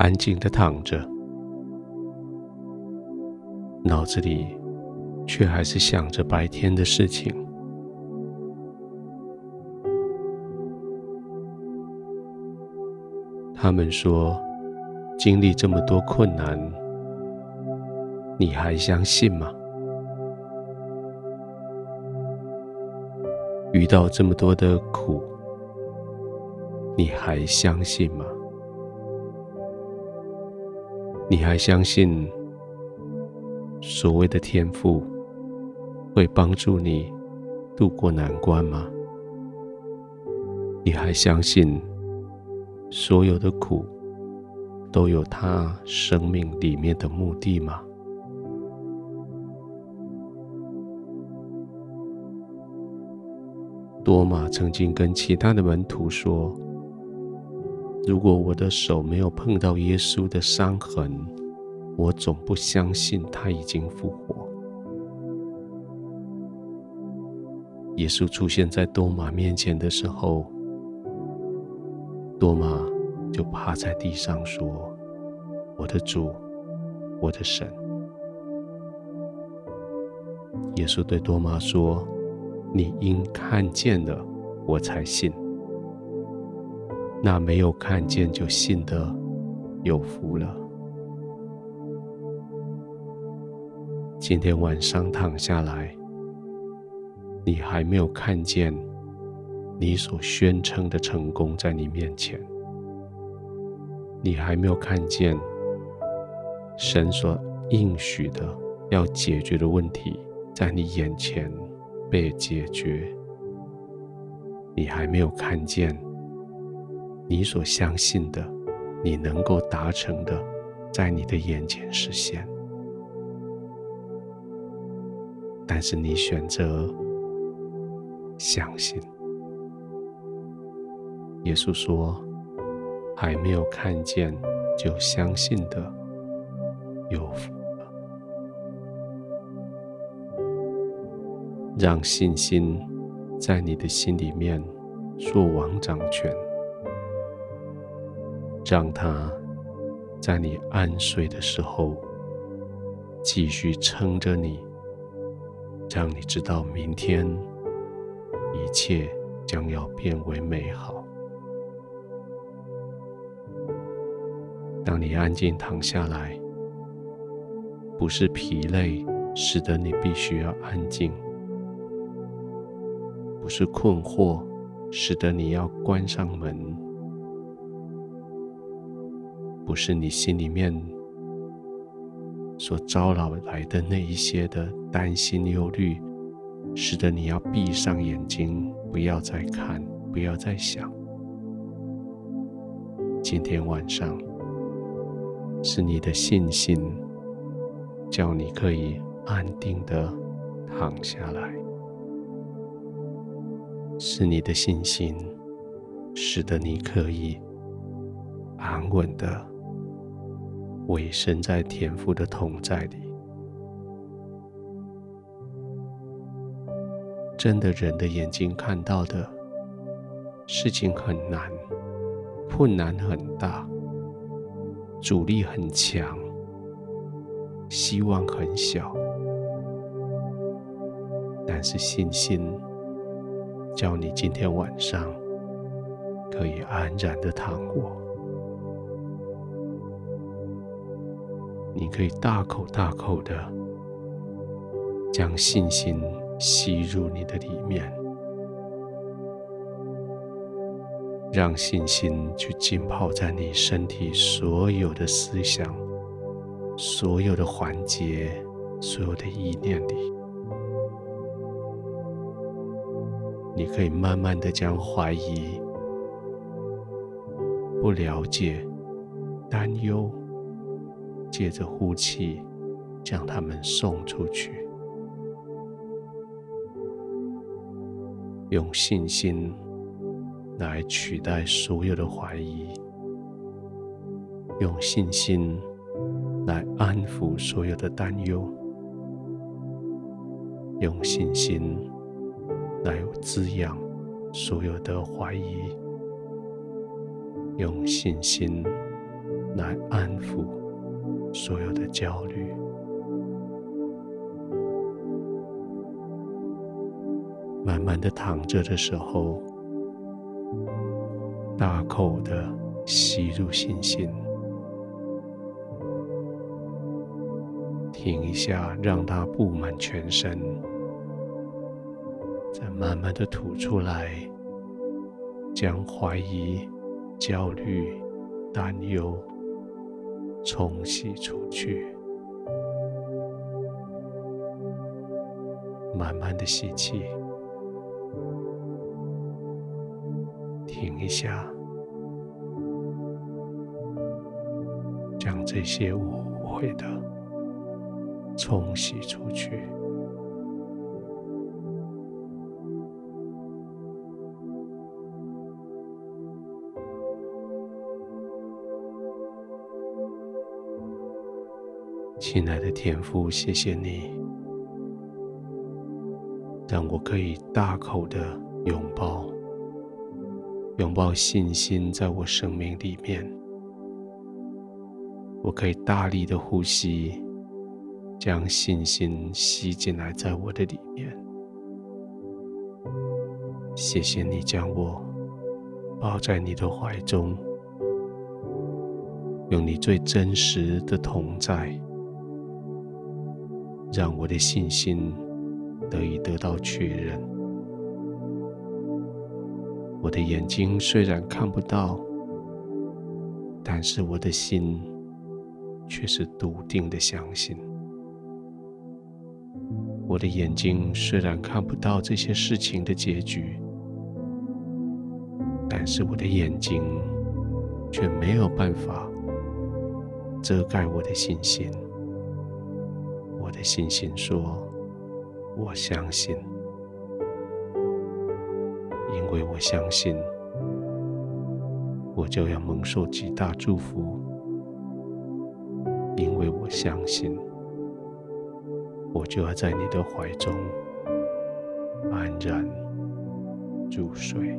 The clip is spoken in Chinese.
安静的躺着，脑子里却还是想着白天的事情。他们说，经历这么多困难，你还相信吗？遇到这么多的苦，你还相信吗？你还相信所谓的天赋会帮助你度过难关吗？你还相信所有的苦都有他生命里面的目的吗？多马曾经跟其他的门徒说：“如果我的手没有碰到耶稣的伤痕，我总不相信他已经复活。”耶稣出现在多马面前的时候，多马就趴在地上说：“我的主，我的神。”耶稣对多马说。你应看见了，我才信。那没有看见就信的，有福了。今天晚上躺下来，你还没有看见你所宣称的成功在你面前，你还没有看见神所应许的要解决的问题在你眼前。被解决，你还没有看见你所相信的，你能够达成的，在你的眼前实现。但是你选择相信。耶稣说：“还没有看见就相信的，有福了。”让信心在你的心里面做王掌权，让它在你安睡的时候继续撑着你，让你知道明天一切将要变为美好。当你安静躺下来，不是疲累使得你必须要安静。不是困惑，使得你要关上门；不是你心里面所招扰来的那一些的担心忧虑，使得你要闭上眼睛，不要再看，不要再想。今天晚上是你的信心，叫你可以安定的躺下来。是你的信心，使得你可以安稳的委身在天父的同在里。真的，人的眼睛看到的事情很难，困难很大，阻力很强，希望很小，但是信心。叫你今天晚上可以安然的躺卧，你可以大口大口的将信心吸入你的里面，让信心去浸泡在你身体所有的思想、所有的环节、所有的意念里。你可以慢慢的将怀疑、不了解、担忧，借着呼气，将它们送出去，用信心来取代所有的怀疑，用信心来安抚所有的担忧，用信心。来滋养所有的怀疑，用信心来安抚所有的焦虑。慢慢的躺着的时候，大口的吸入信心，停一下，让它布满全身，再慢慢的吐出来，将怀疑、焦虑、担忧冲洗出去，慢慢的吸气。停一下，将这些污秽的冲洗出去。亲爱的天父，谢谢你，让我可以大口的拥抱。拥抱信心在我生命里面，我可以大力的呼吸，将信心吸进来，在我的里面。谢谢你将我抱在你的怀中，用你最真实的同在，让我的信心得以得到确认。我的眼睛虽然看不到，但是我的心却是笃定的相信。我的眼睛虽然看不到这些事情的结局，但是我的眼睛却没有办法遮盖我的信心。我的信心说：“我相信。”因为我相信，我就要蒙受极大祝福；因为我相信，我就要在你的怀中安然入睡。